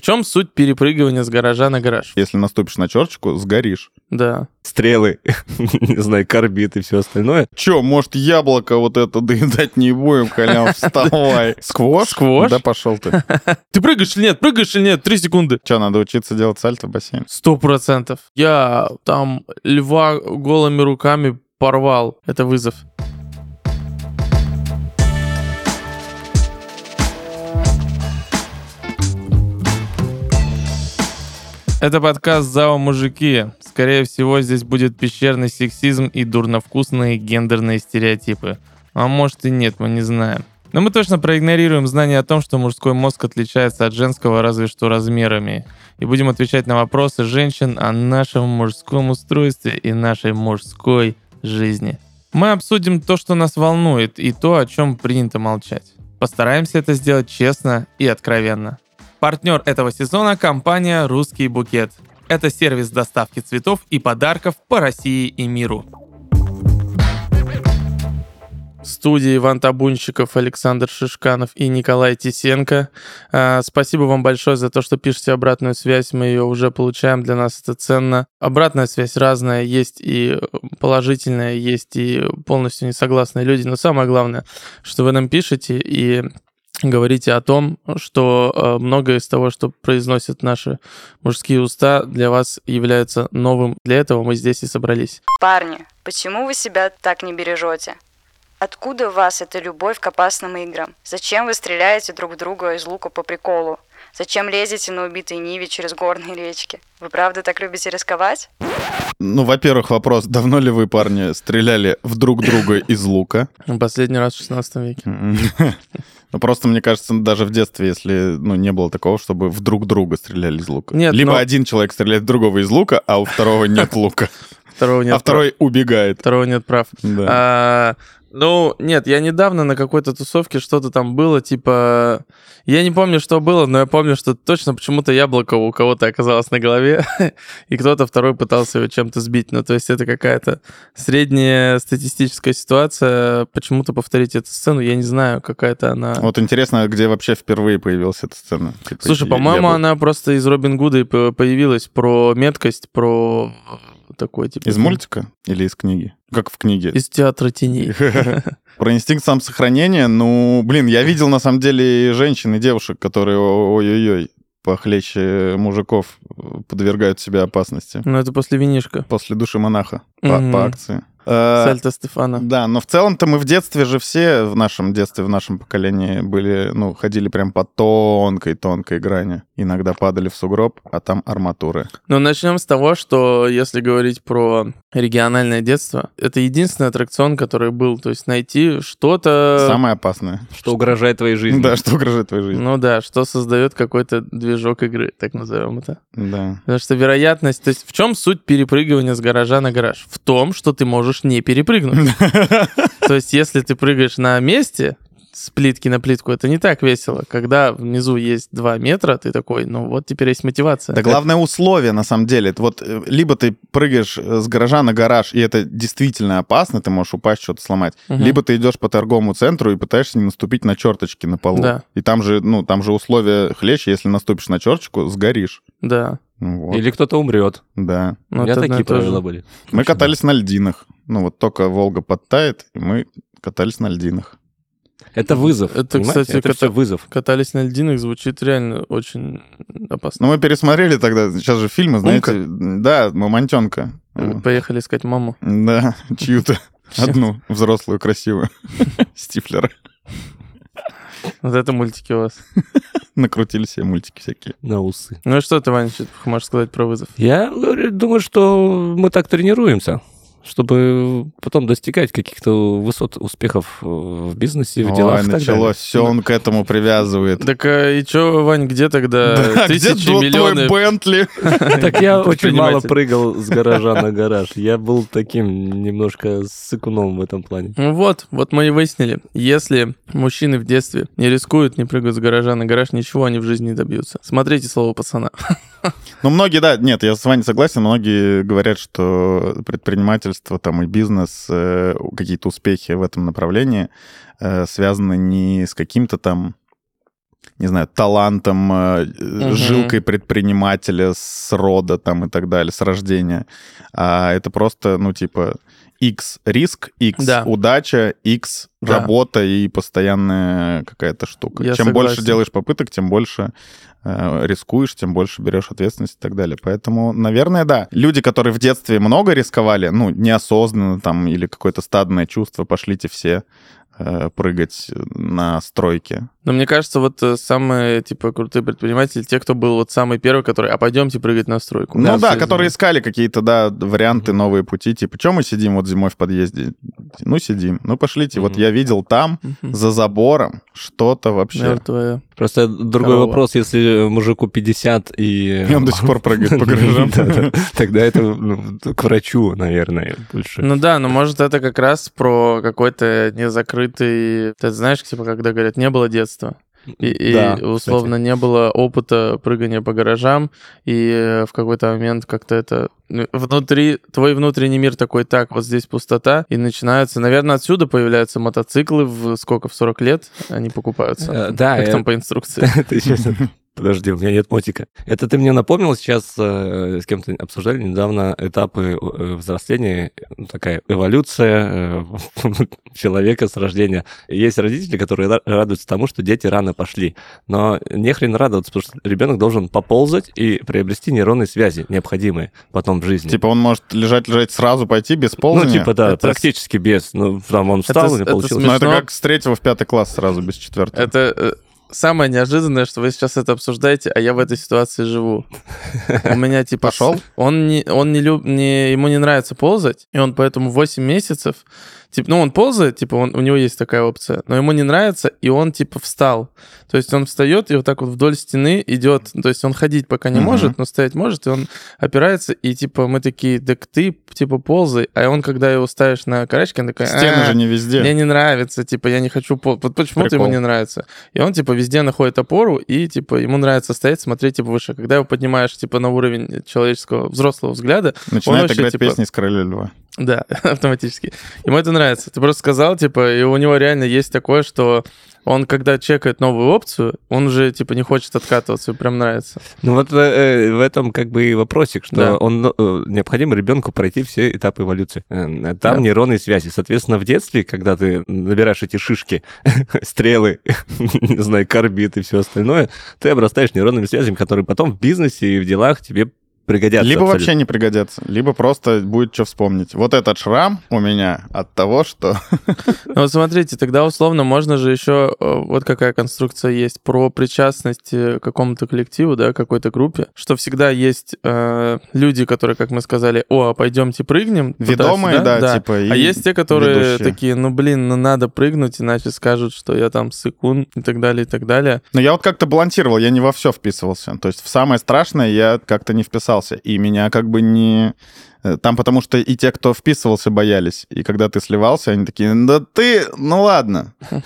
В чем суть перепрыгивания с гаража на гараж? Если наступишь на черточку, сгоришь. Да. Стрелы, не знаю, карбид и все остальное. Че, может, яблоко вот это доедать не будем, Колян, вставай. Сквош? Сквош? Да пошел ты. Ты прыгаешь или нет? Прыгаешь или нет? Три секунды. Че, надо учиться делать сальто в бассейне? Сто процентов. Я там льва голыми руками порвал. Это вызов. Это подкаст «Зао мужики». Скорее всего, здесь будет пещерный сексизм и дурновкусные гендерные стереотипы. А может и нет, мы не знаем. Но мы точно проигнорируем знание о том, что мужской мозг отличается от женского разве что размерами. И будем отвечать на вопросы женщин о нашем мужском устройстве и нашей мужской жизни. Мы обсудим то, что нас волнует, и то, о чем принято молчать. Постараемся это сделать честно и откровенно. Партнер этого сезона – компания «Русский букет». Это сервис доставки цветов и подарков по России и миру. В студии Иван Табунщиков, Александр Шишканов и Николай Тисенко. А, Спасибо вам большое за то, что пишете обратную связь. Мы ее уже получаем, для нас это ценно. Обратная связь разная, есть и положительная, есть и полностью несогласные люди. Но самое главное, что вы нам пишете и говорите о том, что э, многое из того, что произносят наши мужские уста, для вас является новым. Для этого мы здесь и собрались. Парни, почему вы себя так не бережете? Откуда у вас эта любовь к опасным играм? Зачем вы стреляете друг в друга из лука по приколу? Зачем лезете на убитые Ниве через горные речки? Вы правда так любите рисковать? Ну, во-первых, вопрос, давно ли вы, парни, стреляли в друг друга из лука? Последний раз в 16 веке. Ну, просто, мне кажется, даже в детстве, если, ну, не было такого, чтобы в друг друга стреляли из лука. Нет, Либо но- один человек стреляет в другого из лука, а у второго нет лука. Второго нет А второй убегает. прав. Второго нет прав. Да. А, ну, нет, я недавно на какой-то тусовке что-то там было, типа... Я не помню, что было, но я помню, что точно почему-то яблоко у кого-то оказалось на голове, и кто-то второй пытался его чем-то сбить. Ну, то есть это какая-то средняя статистическая ситуация. Почему-то повторить эту сцену, я не знаю, какая-то она... Вот интересно, где вообще впервые появилась эта сцена. Типа, Слушай, по-моему, я был- она просто из Робин Гуда и появилась про меткость, про такой типа... Из мультика или из книги? Как в книге? Из театра теней. Про инстинкт самосохранения, ну, блин, я видел на самом деле женщин, и девушек, которые ой-ой-ой, похлеще мужиков э, подвергают себя опасности. Ну, это после винишка. После души монаха по акции. Э, Сальто Стефана. Да, но в целом-то мы в детстве же все, в нашем детстве, в нашем поколении были, ну, ходили прям по тонкой-тонкой грани. Иногда падали в сугроб, а там арматуры. Ну, начнем с того, что если говорить про региональное детство, это единственный аттракцион, который был. То есть найти что-то... Самое опасное. Что угрожает твоей жизни. Да, что угрожает твоей жизни. Ну да, что создает какой-то движок игры, так назовем это. Да. Потому что вероятность... То есть в чем суть перепрыгивания с гаража на гараж? В том, что ты можешь не перепрыгнуть. То есть если ты прыгаешь на месте, с плитки на плитку, это не так весело. Когда внизу есть 2 метра, ты такой, ну вот теперь есть мотивация. Да главное условие, на самом деле. Это Вот э, либо ты прыгаешь э, с гаража на гараж, и это действительно опасно, ты можешь упасть, что-то сломать. Мгм. Либо ты идешь по торговому центру и пытаешься не наступить на черточки на полу. Да. И там же, ну, там же условия хлеще, если наступишь на черточку, сгоришь. Да. Ну вот, Или кто-то умрет. да. Ну, У меня это такие и то же. правила были. Мы катались на льдинах. Ну вот только Волга подтает, и мы катались на льдинах. Это вызов. Это, понимаете? кстати, это все вызов. Катались на льдинах звучит реально очень опасно. Но мы пересмотрели тогда, сейчас же фильмы, знаете, да, Мамонтенка. Поехали искать маму. Да, чью-то одну взрослую красивую Стифлера. Вот это мультики у вас. Накрутили себе мультики всякие. На усы. Ну и что ты, Ваня, что ты можешь сказать про вызов? Я говорю, думаю, что мы так тренируемся, чтобы потом достигать каких-то высот успехов э, в бизнесе, в делах. Ой, и так началось, все он к этому привязывает. Так а, и чё, Вань, где тогда Да, где тысячи, твой миллионы? Бентли? Так я очень мало прыгал с гаража на гараж. Я был таким немножко сыкуном в этом плане. Ну вот, вот мы и выяснили. Если мужчины в детстве не рискуют, не прыгают с гаража на гараж, ничего они в жизни не добьются. Смотрите слово пацана. Ну, многие, да, нет, я с вами согласен, многие говорят, что предпринимательство там и бизнес, э, какие-то успехи в этом направлении э, связаны не с каким-то там не знаю, талантом, Мгм. жилкой предпринимателя с рода там и так далее, с рождения. А это просто, ну, типа, X риск, X Да. удача, X Да. работа и постоянная какая-то штука. Я чем больше согласен. делаешь попыток, тем больше рискуешь, тем больше берешь ответственность и так далее. Поэтому, наверное, да. Люди, которые в детстве много рисковали, ну, неосознанно там, или какое-то стадное чувство, пошлите все э, прыгать на стройке. Но мне кажется, вот э, самые, типа, крутые предприниматели, те, кто был вот самый первый, который, а пойдемте прыгать на стройку. Ну да, все которые искали какие-то, да, варианты, новые пути. Типа, что мы сидим вот зимой в подъезде? Ну, сидим. Ну, пошлите. Вот Мгм. я видел там, Мгм. за забором, что-то вообще. Мертвая. Просто другой Корова. вопрос, если мужику 50 и... И он до сих пор прыгает по гаражам. Тогда это ну, к врачу, наверное, больше. Ну да, но может это как раз про какой-то незакрытый... Ты знаешь, типа, когда говорят, не было детства. И, и, Да, условно не было опыта прыгания по гаражам, и э, в какой-то момент как-то это ну, внутри твой внутренний мир такой так вот здесь пустота и начинаются наверное отсюда появляются мотоциклы в сколько в 40 лет они покупаются? Э, да, как я- там по инструкции Подожди, у меня нет мотика. Это ты мне напомнил, сейчас э, с кем-то обсуждали недавно этапы э, взросления, ну, такая эволюция э, человека с рождения. Есть родители, которые ра- радуются тому, что дети рано пошли. Но не хрен радоваться, потому что ребенок должен поползать и приобрести нейронные связи, необходимые потом в жизни. Типа, он может лежать-лежать сразу пойти без ну, ползания? типа, да, Это с- практически без. Ну, там он встал, с- у него это получилось. Ну, это смешно. как с третьего в пятый класс сразу, без четвертого. это э, самое неожиданное, что вы сейчас это обсуждаете, а я в этой ситуации живу. У меня типа... Пошел? Он не, он не люб, не, ему не нравится ползать, и он поэтому 8 месяцев, типа, ну он ползает, типа, он, у него есть такая опция, но ему не нравится, и он типа встал. То есть он встает и вот так вот вдоль стены идет, то есть он ходить пока не Мгм. может, но стоять может, и он опирается, и типа мы такие, так ты типа ползай, а он, когда его ставишь на карачки, он такой... Стены «А, же не везде. мне не нравится, типа, я не хочу... пол- Вот почему-то ему не нравится. И он, типа, везде находит опору, и, типа, ему нравится стоять, смотреть, типа, выше. Когда его поднимаешь, типа, на уровень человеческого взрослого взгляда, Начинает вообще, играть типа, песни из «Короля льва». да, автоматически. Ему это нравится. Ты просто сказал, типа, и у него реально есть такое, что он, когда чекает новую опцию, он уже, типа, не хочет откатываться, ему прям нравится. Ну вот э, в этом как бы и вопросик, что Да. он э, необходимо ребенку пройти все этапы эволюции. Э, Там Да. нейронные связи. Соответственно, в детстве, когда ты набираешь эти шишки, стрелы, не знаю, карбид и все остальное, ты обрастаешь нейронными связями, которые потом в бизнесе и в делах тебе пригодятся. Либо абсолютно. вообще не пригодятся, либо просто будет что вспомнить. Вот этот шрам у меня от того, что... Ну вот смотрите, тогда условно можно же еще, э, вот какая конструкция есть, про причастность э, к какому-то коллективу, да, какой-то группе, что всегда есть э, люди, которые, как мы сказали, о, а пойдемте прыгнем. Ведомые, туда-сюда». да, типа, и А есть те, которые ведущие. такие, ну блин, ну надо прыгнуть, иначе скажут, что я там сыкун и так далее, и так далее. Но я вот как-то балансировал, я не во все вписывался. То есть в самое страшное я как-то не вписался. И меня как бы не... э, Там потому что и те, кто вписывался, боялись. И когда ты сливался, они такие, да ты, ну ладно.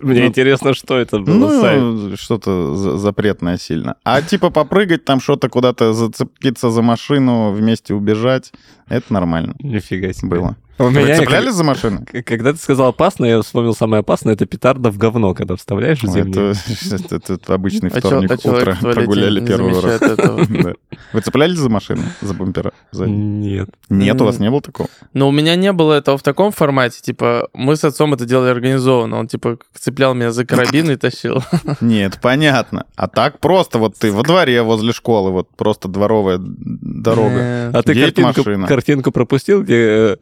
Мне Ну, интересно, что это было. Ну, что-то за- запретное сильно. А типа попрыгать там, что-то куда-то зацепиться за машину, вместе убежать, это нормально Нифига себе. было. У Вы меня цеплялись за машину? Когда ты сказал опасно, я вспомнил самое опасное, это петарда в говно, когда вставляешь в зимнее. Это, это- это обычный А вторник, а утро, туалете прогуляли первый раз. Вы цеплялись за машину, за бампера? Нет. Нет, у вас не было такого? Но у меня не было этого в таком формате, типа, мы с отцом это делали организованно, он, типа, цеплял меня за карабин и тащил. Нет, понятно. А так просто вот ты во дворе возле школы, вот просто дворовая дорога. Э, А ты картинку, пропустил, где э,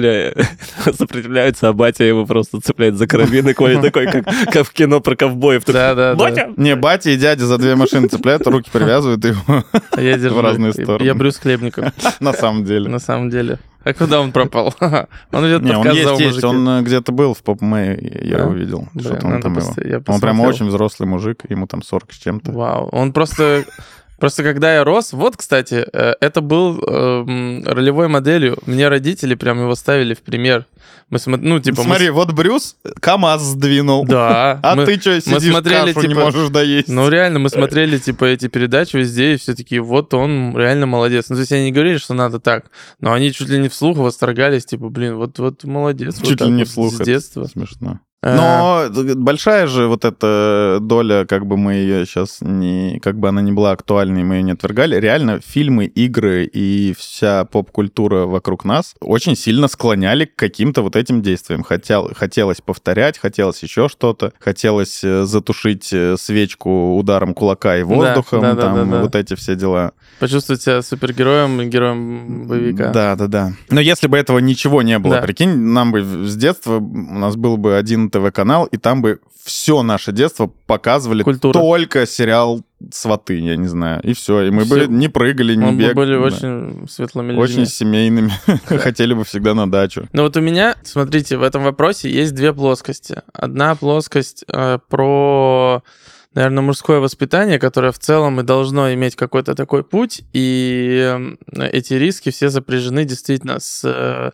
Коля сопротивляется, а батя его просто цепляет за карабин, и Коля такой, как, как в кино про ковбоев. Да, да, да. Батя! Не, батя и дядя за две машины цепляют, руки привязывают его я держу. разные Я- стороны. Я Брюс Хлебников, на самом деле. на самом деле. А куда он пропал? Он идет Не, он подкаст «Зал есть, есть, мужики». он э, где-то был в поп я Да? его видел. Блин, Что-то он там его. Он прям очень взрослый мужик, ему там 40 с чем-то. Вау. Он просто... Просто когда я рос, вот, кстати, э, это был эм, ролевой моделью. Мне родители прям его ставили в пример. Мы смо- ну, типа... мы Смотри, с- вот Брюс КамАЗ сдвинул. Да. А мы- ты что, сидишь, смотрели, кашу не типа, можешь доесть? Ну, реально, мы смотрели, типа, эти передачи везде, и все таки вот он реально молодец. Ну, то есть они не говорили, что надо так, но они чуть ли не вслух восторгались, типа, блин, вот, вот молодец. вот Чуть так ли не вот вслух. С детства. Смешно. Э, Но большая же вот эта доля, как бы мы ее сейчас не... Как бы она не была актуальной, мы ее не отвергали. Реально фильмы, игры и вся поп-культура вокруг нас очень сильно склоняли к каким-то вот этим действиям. Хотел, хотелось повторять, хотелось еще что-то, хотелось э, затушить э, свечку ударом кулака и воздухом, да, да, там да, да. вот эти все дела. Почувствовать себя супергероем и героем боевика. Да, да, да. Но если бы этого ничего не было, Да. прикинь, нам бы с детства, у нас был бы один ТВ-канал, и там бы все наше детство показывали Культура. только сериал «Сваты», я не знаю, и все. И мы Всё. бы не прыгали, не Мы бегали. были да. очень светлыми людьми. Очень семейными. Хотели бы всегда на дачу. Ну вот у меня, смотрите, в этом вопросе есть две плоскости. Одна плоскость э, про, наверное, мужское воспитание, которое в целом и должно иметь какой-то такой путь, и э, эти риски все сопряжены действительно с э,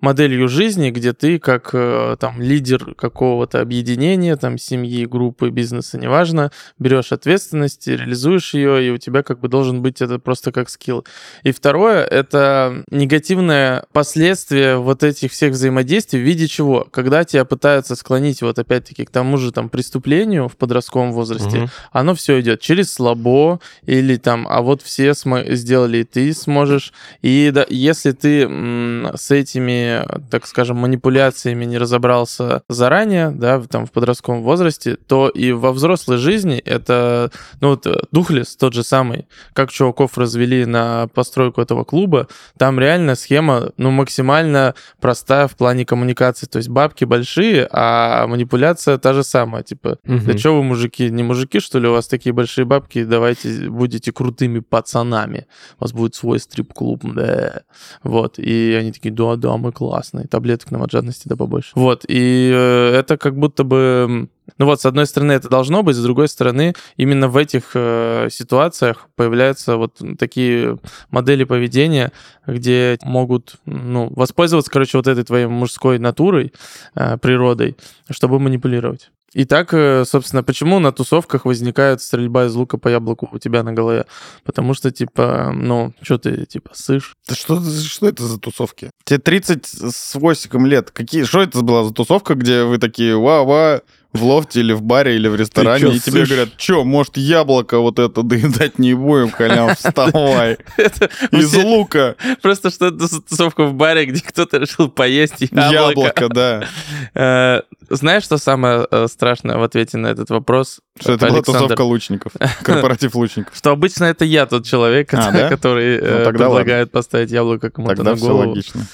моделью жизни, где ты как э, там лидер какого-то объединения, там семьи, группы, бизнеса, неважно, берешь ответственность, реализуешь ее, и у тебя как бы должен быть это просто как скилл. И второе, это негативное последствие вот этих всех взаимодействий в виде чего? Когда тебя пытаются склонить вот опять-таки к тому же там преступлению в подростковом возрасте, Мгм. оно все идет через слабо или там, а вот все смо- сделали, и ты сможешь. И да, если ты с этими, так скажем, манипуляциями не разобрался заранее, да, там в подростковом возрасте, то и во взрослой жизни это, ну вот э, Духлес тот же самый, как чуваков развели на постройку этого клуба, там реально схема, ну, максимально простая в плане коммуникации. То есть бабки большие, а манипуляция та же самая. Типа, да Мгм. что вы, мужики, не мужики, что ли, у вас такие большие бабки, давайте будете крутыми пацанами. У вас будет свой стрип-клуб, да. Вот, и они такие, да-да, мы классные, таблеток нам от жадности да побольше. Вот, и э, это как будто бы... Ну вот, с одной стороны, это должно быть, с другой стороны, именно в этих э, ситуациях появляются вот такие модели поведения, где могут, ну, воспользоваться, короче, вот этой твоей мужской натурой, э, природой, чтобы манипулировать. И так, э, собственно, почему на тусовках возникает стрельба из лука по яблоку у тебя на голове? Потому что, типа, ну, что ты, типа, сышь? Да что, что это за тусовки? Тебе 30 с 8 лет. Какие, что это была за тусовка, где вы такие, ва-ва, в лофте или в баре или в ресторане, чё, и тебе сышь? говорят, что, может, яблоко вот это доедать не будем, халяв, вставай. Из лука Просто что это тусовка в баре, где кто-то решил поесть яблоко. яблоко, да. Э, Знаешь, что самое э, страшное в ответе на этот вопрос? Что это была Александр? тусовка лучников, корпоратив лучников. Что обычно это я тот человек, А, который э, Ну, предлагает поставить яблоко кому-то на голову. логично.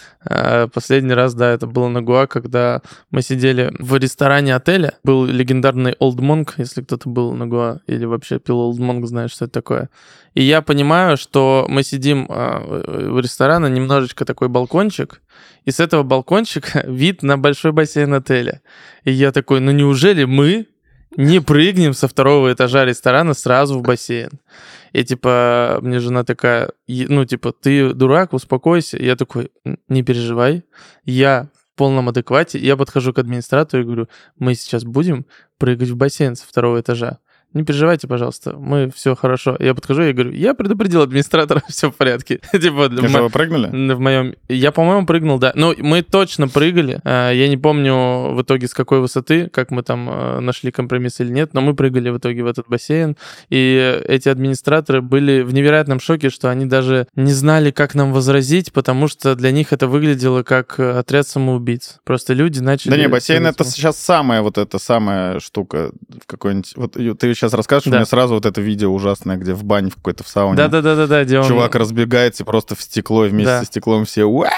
Последний раз, да, это было на Гуа, когда мы сидели в ресторане отеля. Был легендарный Old Monk, если кто-то был на Гуа, или вообще пил Old Monk, знает, что это такое. И я понимаю, что мы сидим а, в ресторане, немножечко такой балкончик, и с этого балкончика вид на большой бассейн отеля. И я такой, ну неужели мы не прыгнем со второго этажа ресторана сразу в бассейн? И типа, мне жена такая, «Е- ну типа, ты дурак, успокойся. Я такой, «Н- не переживай, я полном адеквате. Я подхожу к администратору и говорю, мы сейчас будем прыгать в бассейн со второго этажа. Не переживайте, пожалуйста, мы все хорошо. Я подхожу и говорю, я предупредил администратора, все в порядке. Типа, И что, вы прыгнули? в моем... Я, по-моему, прыгнул, да. Ну, мы точно прыгали. А, Я не помню в итоге с какой высоты, как мы там э, нашли компромисс или нет, но мы прыгали в итоге в этот бассейн. И эти администраторы были в невероятном шоке, что они даже не знали, как нам возразить, потому что для них это выглядело как э, отряд самоубийц. Просто люди начали... Да не, бассейн это сейчас самая вот эта самая штука в какой-нибудь... Вот ты сейчас расскажешь, у Да. меня сразу вот это видео ужасное, где в бане в какой-то в сауне. Да-да-да-да, он... Чувак разбегается просто в стекло, и вместе Да. со стеклом все «Вау!»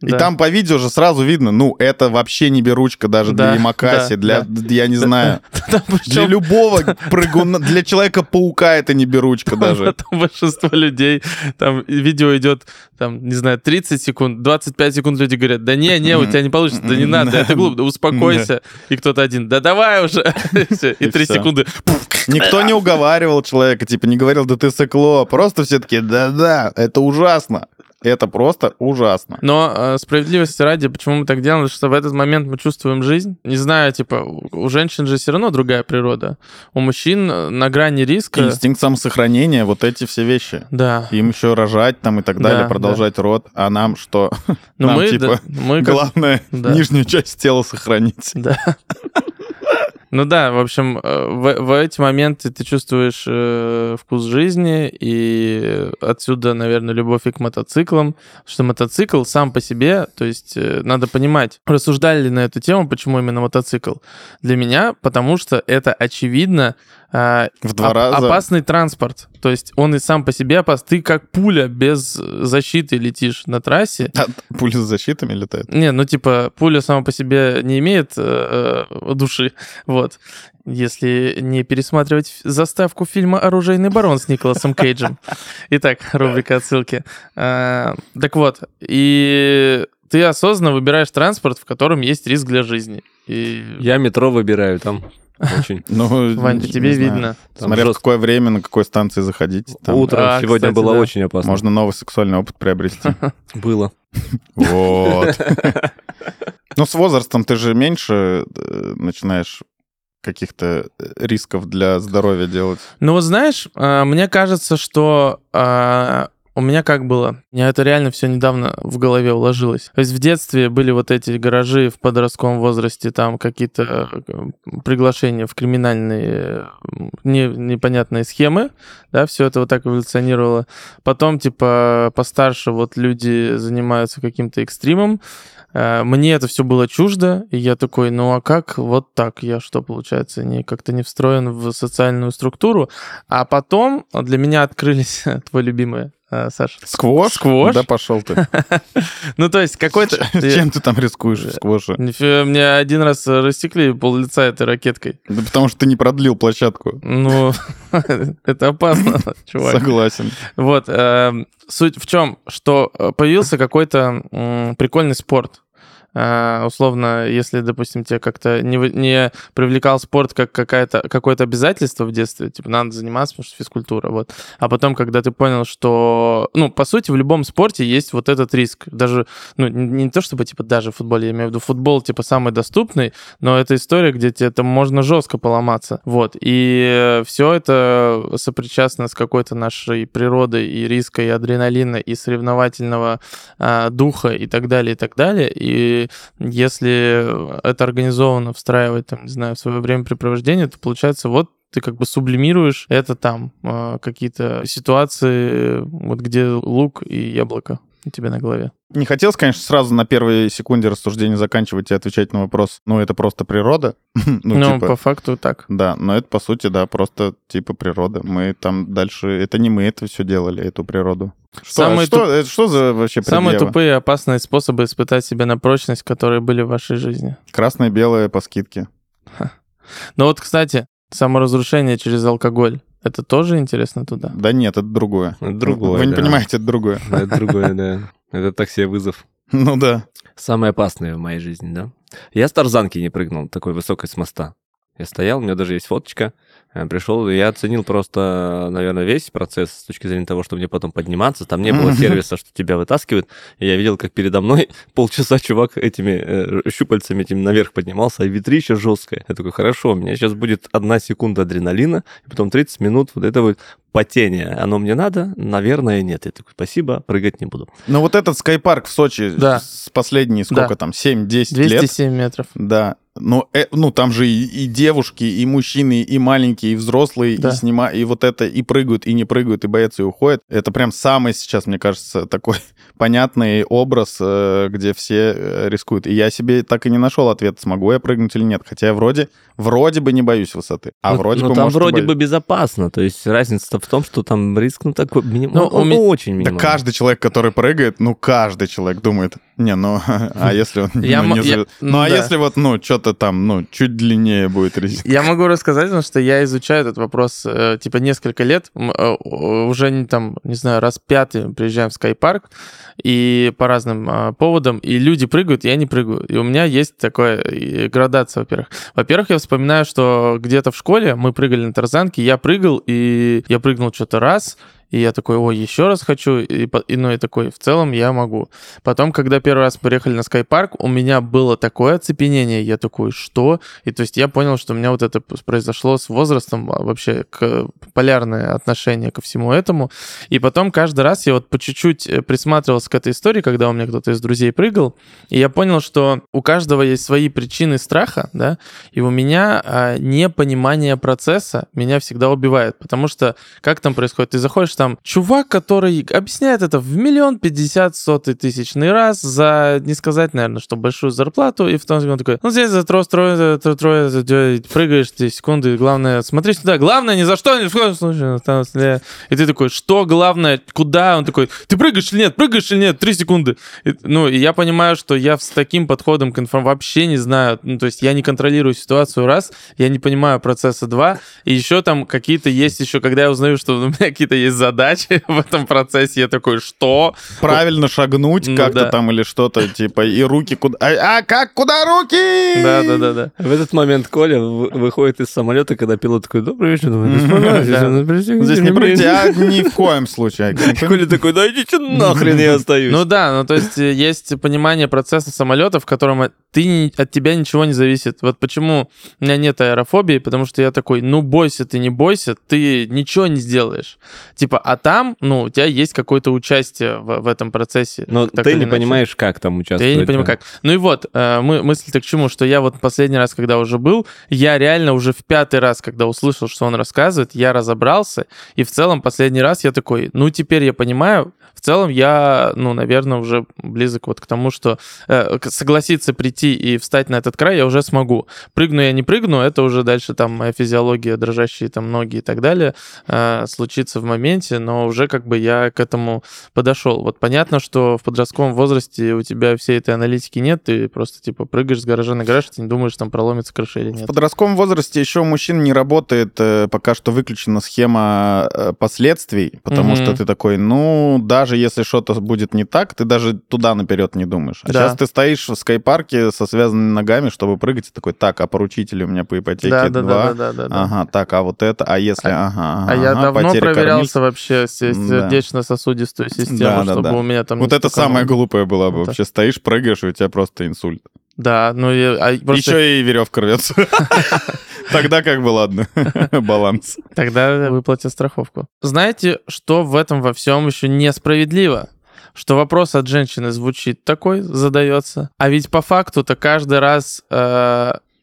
И Да. там по видео же сразу видно, ну, это вообще не беручка даже Да, для Ямакаси, да, для, я не знаю, Там для любого прыгуна, для Человека-паука это не беручка даже. Потом большинство людей, там видео идет, там, не знаю, 30 секунд, 25 секунд люди говорят, да не, не, у тебя не получится, да не надо, это глупо, да успокойся. И кто-то один, да давай уже. И всё. И И 3 всё. секунды. Никто не уговаривал человека, типа не говорил, да ты сыкло, просто все таки да-да, это ужасно. Это просто ужасно. Но э, справедливости ради, почему мы так делаем, потому что в этот момент мы чувствуем жизнь. Не знаю, типа, у женщин же все равно другая природа. У мужчин э, на грани риска... Инстинкт самосохранения, вот эти все вещи. Да. Им еще рожать там и так далее, Да, продолжать род. А нам что? Но Нам, мы, типа, да, мы как- Главное, Да. нижнюю часть тела сохранить. Да. Ну да, в общем, э, в, в эти моменты ты чувствуешь э, вкус жизни, и отсюда, наверное, любовь и к мотоциклам, что мотоцикл сам по себе, то есть э, надо понимать, рассуждали ли на эту тему, почему именно мотоцикл. Для меня, потому что это очевидно э, В два оп- раза. опасный транспорт. То есть он и сам по себе опас. Ты как пуля без защиты летишь на трассе, А пуля с защитами летает. не, ну типа пуля сама по себе не имеет э, э, души, вот. Если не пересматривать заставку фильма «Оружейный барон» с Николасом Кейджем. Итак, рубрика отсылки. Э, так вот, и ты осознанно выбираешь транспорт, в котором есть риск для жизни. И Я метро выбираю, там очень... Ну, Вань, тебе видно. Смотря в какое время, на какой станции заходить. Там Утром А, сегодня было очень опасно. можно новый сексуальный опыт приобрести. Было. Вот. Ну, с возрастом ты же меньше э, начинаешь каких-то э, рисков для здоровья делать. Ну вот знаешь, а, мне кажется, что а, у меня как было? У меня это реально все недавно в голове уложилось. То есть в детстве были вот эти гаражи в подростковом возрасте, там какие-то э, приглашения в криминальные э, не- непонятные схемы, да, все это вот так эволюционировало. Потом, типа, постарше вот люди занимаются каким-то экстримом, Э, Мне это все было чуждо, и я такой, ну а как вот так? Я что, получается, не как-то не встроен в социальную структуру? А потом для меня открылись твой любимый, Саша. Сквош? Сквош? Да пошел ты. Ну, то есть какой-то... Чем ты там рискуешь в сквоше? Нифига, Мне один раз рассекли пол лица этой ракеткой. Да потому что ты не продлил площадку. Ну, это опасно, чувак. Согласен. Вот, эм, суть в чем, что э, появился какой-то прикольный спорт. Э, условно, если, допустим, тебе как-то не, не привлекал спорт как какая-то, какое-то обязательство в детстве, типа, надо заниматься, потому что физкультура, вот. А потом, когда ты понял, что, ну, по сути, в любом спорте есть вот этот риск. Даже, ну, не, не то чтобы, типа, даже в футболе, я имею в виду, футбол, типа, самый доступный, но это история, где тебе там можно жестко поломаться. Вот. И все это сопричастно с какой-то нашей природой и риска, и адреналина, и соревновательного а, духа, и так далее, и так далее. И если это организованно встраивать, там, не знаю, в свое времяпрепровождение, то получается вот ты как бы сублимируешь это там, а, какие-то ситуации, вот где лук и яблоко у тебя на голове. Не хотелось, конечно, сразу на первой секунде рассуждения заканчивать и отвечать на вопрос, ну, это просто природа. ну, Ну, типа, по факту так. Да, но это, по сути, да, просто типа природа. Мы там дальше... Это не мы это все делали, эту природу. Что, Самые что, туп- это что за вообще Самые предъява? тупые и опасные способы испытать себя на прочность, которые были в вашей жизни. Красное, белое по скидке. Но вот, кстати, саморазрушение через алкоголь. Это тоже интересно туда? Да нет, это другое. Это другое, Вы не да. понимаете, это другое. Это другое, да. Это так себе вызов. Ну да. Самое опасное в моей жизни, да? Я с тарзанки не прыгнул, такой высокой с моста. Я стоял, у меня даже есть фоточка. Э, Пришел, я оценил просто, наверное, весь процесс с точки зрения того, что мне потом подниматься. Там не было сервиса, что тебя вытаскивают. И я видел, как передо мной полчаса чувак этими э, щупальцами этим наверх поднимался, а ветрище жесткое. Я такой, хорошо, у меня сейчас будет одна секунда адреналина, и потом 30 минут вот это вот потение. Оно мне надо? Наверное, нет. Я такой, спасибо, прыгать не буду. Ну вот этот скайпарк в Сочи Да. с последние сколько Да. там, 7-10 лет. 207 метров. Да. Ну, э, ну там же и, и девушки, и мужчины, и маленькие, и взрослые, Да. и снима, и вот это, и прыгают, и не прыгают, и боятся, и уходят. Это прям самый сейчас, мне кажется, такой понятный образ, э, где все э, рискуют. И я себе так и не нашел ответ, смогу я прыгнуть или нет. Хотя я вроде, вроде бы не боюсь высоты, а Ну, вроде ну, бы, там может, вроде бы безопасно. То есть разница в том, что там риск, ну, такой, миним... Ну, у ну, ме- очень Да минимальный. каждый человек, который прыгает, ну, каждый человек думает, не, ну, а если он Я ну, не я- ну Ну, а да. если вот, ну, что-то там, ну, чуть длиннее будет риск? Я могу рассказать, потому что я изучаю этот вопрос э, типа несколько лет. Э, уже не там, не знаю, раз пятый приезжаем в скайпарк и по разным э, поводам, и люди прыгают, я не прыгаю. И у меня есть такая э, градация, во-первых. Во-первых, я вспоминаю, что где-то в школе мы прыгали на тарзанке, я прыгал, и я прыгнул что-то раз, И я такой, ой, еще раз хочу. И, и, ну, и такой, в целом я могу. Потом, когда первый раз приехали на скайпарк, у меня было такое оцепенение. Я такой, что? И то есть я понял, что у меня вот это произошло с возрастом а, вообще к, полярное отношение ко всему этому. И потом каждый раз я вот по чуть-чуть э, присматривался к этой истории, когда у меня кто-то из друзей прыгал, и я понял, что у каждого есть свои причины страха, да, и у меня а, непонимание процесса меня всегда убивает, потому что как там происходит? Ты заходишь там, чувак, который объясняет это в миллион пятьдесят сотый тысячный раз за, не сказать, наверное, что большую зарплату, и в том он такой, ну здесь за трое, трое, трое, трое, прыгаешь 10 секунды, главное, смотри сюда, главное, ни за что, ни в коем случае, и ты такой, что главное, куда? Он такой, ты прыгаешь или нет, прыгаешь или нет, три секунды. И, ну, и я понимаю, что я с таким подходом к информации вообще не знаю, ну, то есть я не контролирую ситуацию, раз, я не понимаю процесса, два, и еще там какие-то есть еще, когда я узнаю, что у меня какие-то есть задачи в этом процессе, я такой, что? Правильно шагнуть Ну как-то да. там или что-то, типа, и руки куда... А, а как? Куда руки? Да-да-да-да. В этот момент Коля вы- выходит из самолета, когда пилот такой, добрый вечер, здесь не ремни». а ни в коем случае. Коля такой, да идите нахрен, я остаюсь. Ну да, ну то есть э, есть понимание процесса самолета, в котором ты от тебя ничего не зависит. Вот почему у меня нет аэрофобии, потому что я такой, ну бойся ты, не бойся, ты ничего не сделаешь. Типа, а там, ну, у тебя есть какое-то участие в, в этом процессе. Но так ты не иначе. понимаешь, как там участвовать. я не понимаю, как. Ну и вот, э, мы, мысль-то к чему, что я вот последний раз, когда уже был, я реально уже в пятый раз, когда услышал, что он рассказывает, я разобрался, и в целом последний раз я такой, ну теперь я понимаю, в целом я, ну, наверное, уже близок вот к тому, что э, согласиться прийти и встать на этот край я уже смогу. Прыгну я не прыгну, это уже дальше там моя физиология, дрожащие там ноги и так далее, э, случится в моменте, но уже как бы я к этому подошел. Вот понятно, что в подростковом возрасте у тебя всей этой аналитики нет, ты просто типа прыгаешь с гаража на гараж, ты не думаешь, там проломится крыша или В нет. подростковом возрасте еще у мужчин не работает, э, пока что выключена схема э, последствий, потому Мгм. что ты такой, ну, даже если что-то будет не так, ты даже туда наперед не думаешь. А Да. сейчас ты стоишь в скайпарке со связанными ногами, чтобы прыгать, и такой, так, а поручители у меня по ипотеке Да, да, два. да, да, да, да. Ага, так, а вот это, а если, ага, ага, А я ага, давно проверялся вообще Да. сердечно-сосудистую систему, Да, да, чтобы да. у меня там... Вот это самое глупое было бы Это- вообще. Стоишь, прыгаешь, и у тебя просто инсульт. Да, ну и, а просто Еще и веревка рвется. Тогда как бы ладно. Баланс. тогда выплатят страховку. Знаете, что в этом во всем еще несправедливо? Что вопрос от женщины звучит такой, задается. А ведь по факту-то каждый раз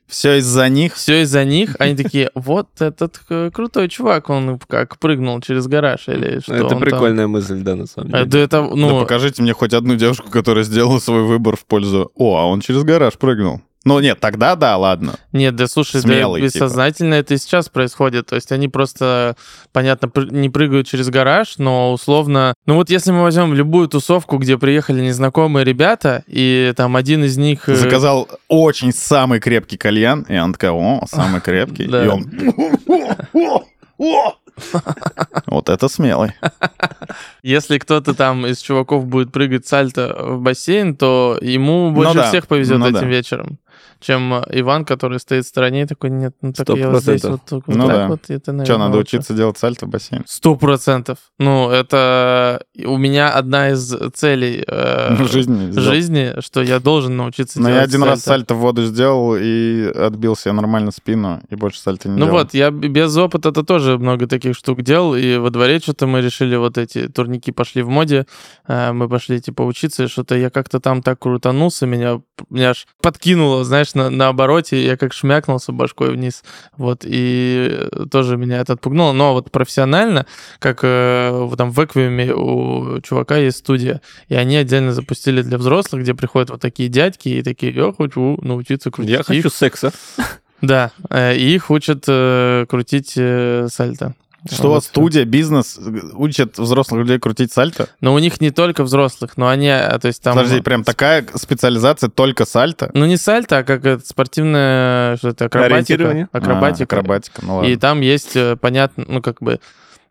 Все из-за них. все из-за них. Они такие, вот этот э, крутой чувак, он как прыгнул через гараж или что Это он там». прикольная мысль, да, на самом Э, деле. Да это, Да ну, покажите мне хоть одну девушку, которая сделала свой выбор в пользу... О, а он через гараж прыгнул. Ну нет, тогда да, ладно. Нет, да слушай, Смелый, да типа. бессознательно это и сейчас происходит. То есть они просто, понятно, не прыгают через гараж, но условно... Ну вот если мы возьмем любую тусовку, где приехали незнакомые ребята, и там один из них... э, Заказал очень самый крепкий кальян, и он такая, о, самый крепкий. И он... Вот это смелый. Если кто-то там из чуваков будет прыгать сальто в бассейн, то ему больше да, всех повезет ну этим да. вечером, чем э, Иван, который стоит в стороне и такой, нет, ну так Сто я вот здесь вот, процентов. вот Ну так да. вот. это, Что, наверное, надо лучше». учиться делать сальто в бассейн? Сто процентов. Ну, это у меня одна из целей э, жизни. жизни, что я должен научиться Но делать я один раз сальто. сальто в воду сделал и отбил себе нормально спину, и больше сальто не Ну делал. вот, я без опыта-то тоже много таких штук делал, и во дворе что-то мы решили, вот эти турники пошли в моде, э, мы пошли, типа, учиться, и что-то я как-то там так крутанулся, меня, меня аж подкинуло, знаешь, на, на обороте, я как шмякнулся башкой вниз, вот, и тоже меня это отпугнуло, но вот профессионально, как э, там в Эквиуме у чувака есть студия, и они отдельно запустили для взрослых, где приходят вот такие дядьки и такие, я хочу научиться крутить. Я хочу секса. да, э, и их учат э, крутить э, сальто. Что у вас Вот. студия, бизнес учат взрослых людей крутить сальто? Но у них не только взрослых, но они, а, то есть там... Подожди, прям такая специализация только сальто? Ну не сальто, а как это спортивная, что это, акробатика. Ориентирование? Акробатика. А, акробатика, ну ладно. И там есть, э, понятно, ну как бы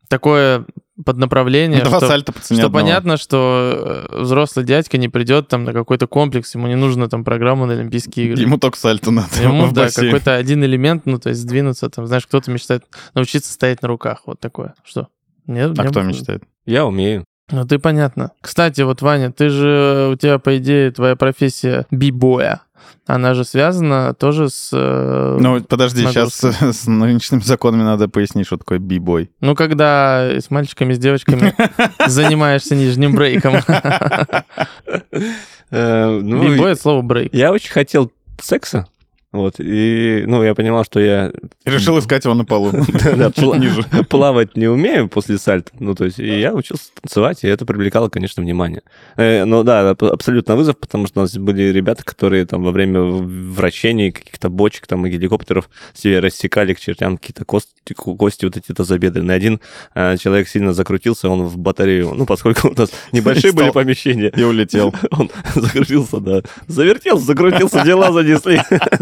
такое поднаправление, Два что, сальто по цене что одного. понятно, что э, взрослый дядька не придет там на какой-то комплекс, ему не нужно там программу на Олимпийские игры. Ему только сальто надо Ему, в да, какой-то один элемент, ну, то есть сдвинуться, там, знаешь, кто-то мечтает научиться стоять на руках, вот такое. Что? Нет, А не кто мечтает? Я умею. Ну ты понятно. Кстати, вот, Ваня, ты же, у тебя, по идее, твоя профессия бибоя. Она же связана тоже с... э, Ну, подожди, сейчас с нынешними законами надо пояснить, что такое бибой. Ну, когда с мальчиками, с девочками занимаешься нижним брейком. Э, ну, Бибой — это слово брейк. Я очень хотел секса. Вот, и, ну, я понимал, что я Решил искать его на полу. Плавать не умею после сальта. Ну, то есть, и я учился танцевать, и это привлекало, конечно, внимание. Э, но да, абсолютно вызов, потому что у нас были ребята, которые там во время вращений каких-то бочек там и геликоптеров себе рассекали к чертям какие-то кости, вот эти тазобедренные. Один э, человек сильно закрутился, он в батарею, ну, поскольку у нас небольшие были помещения, И улетел. он закрутился, да. Завертелся, закрутился, дела занесли.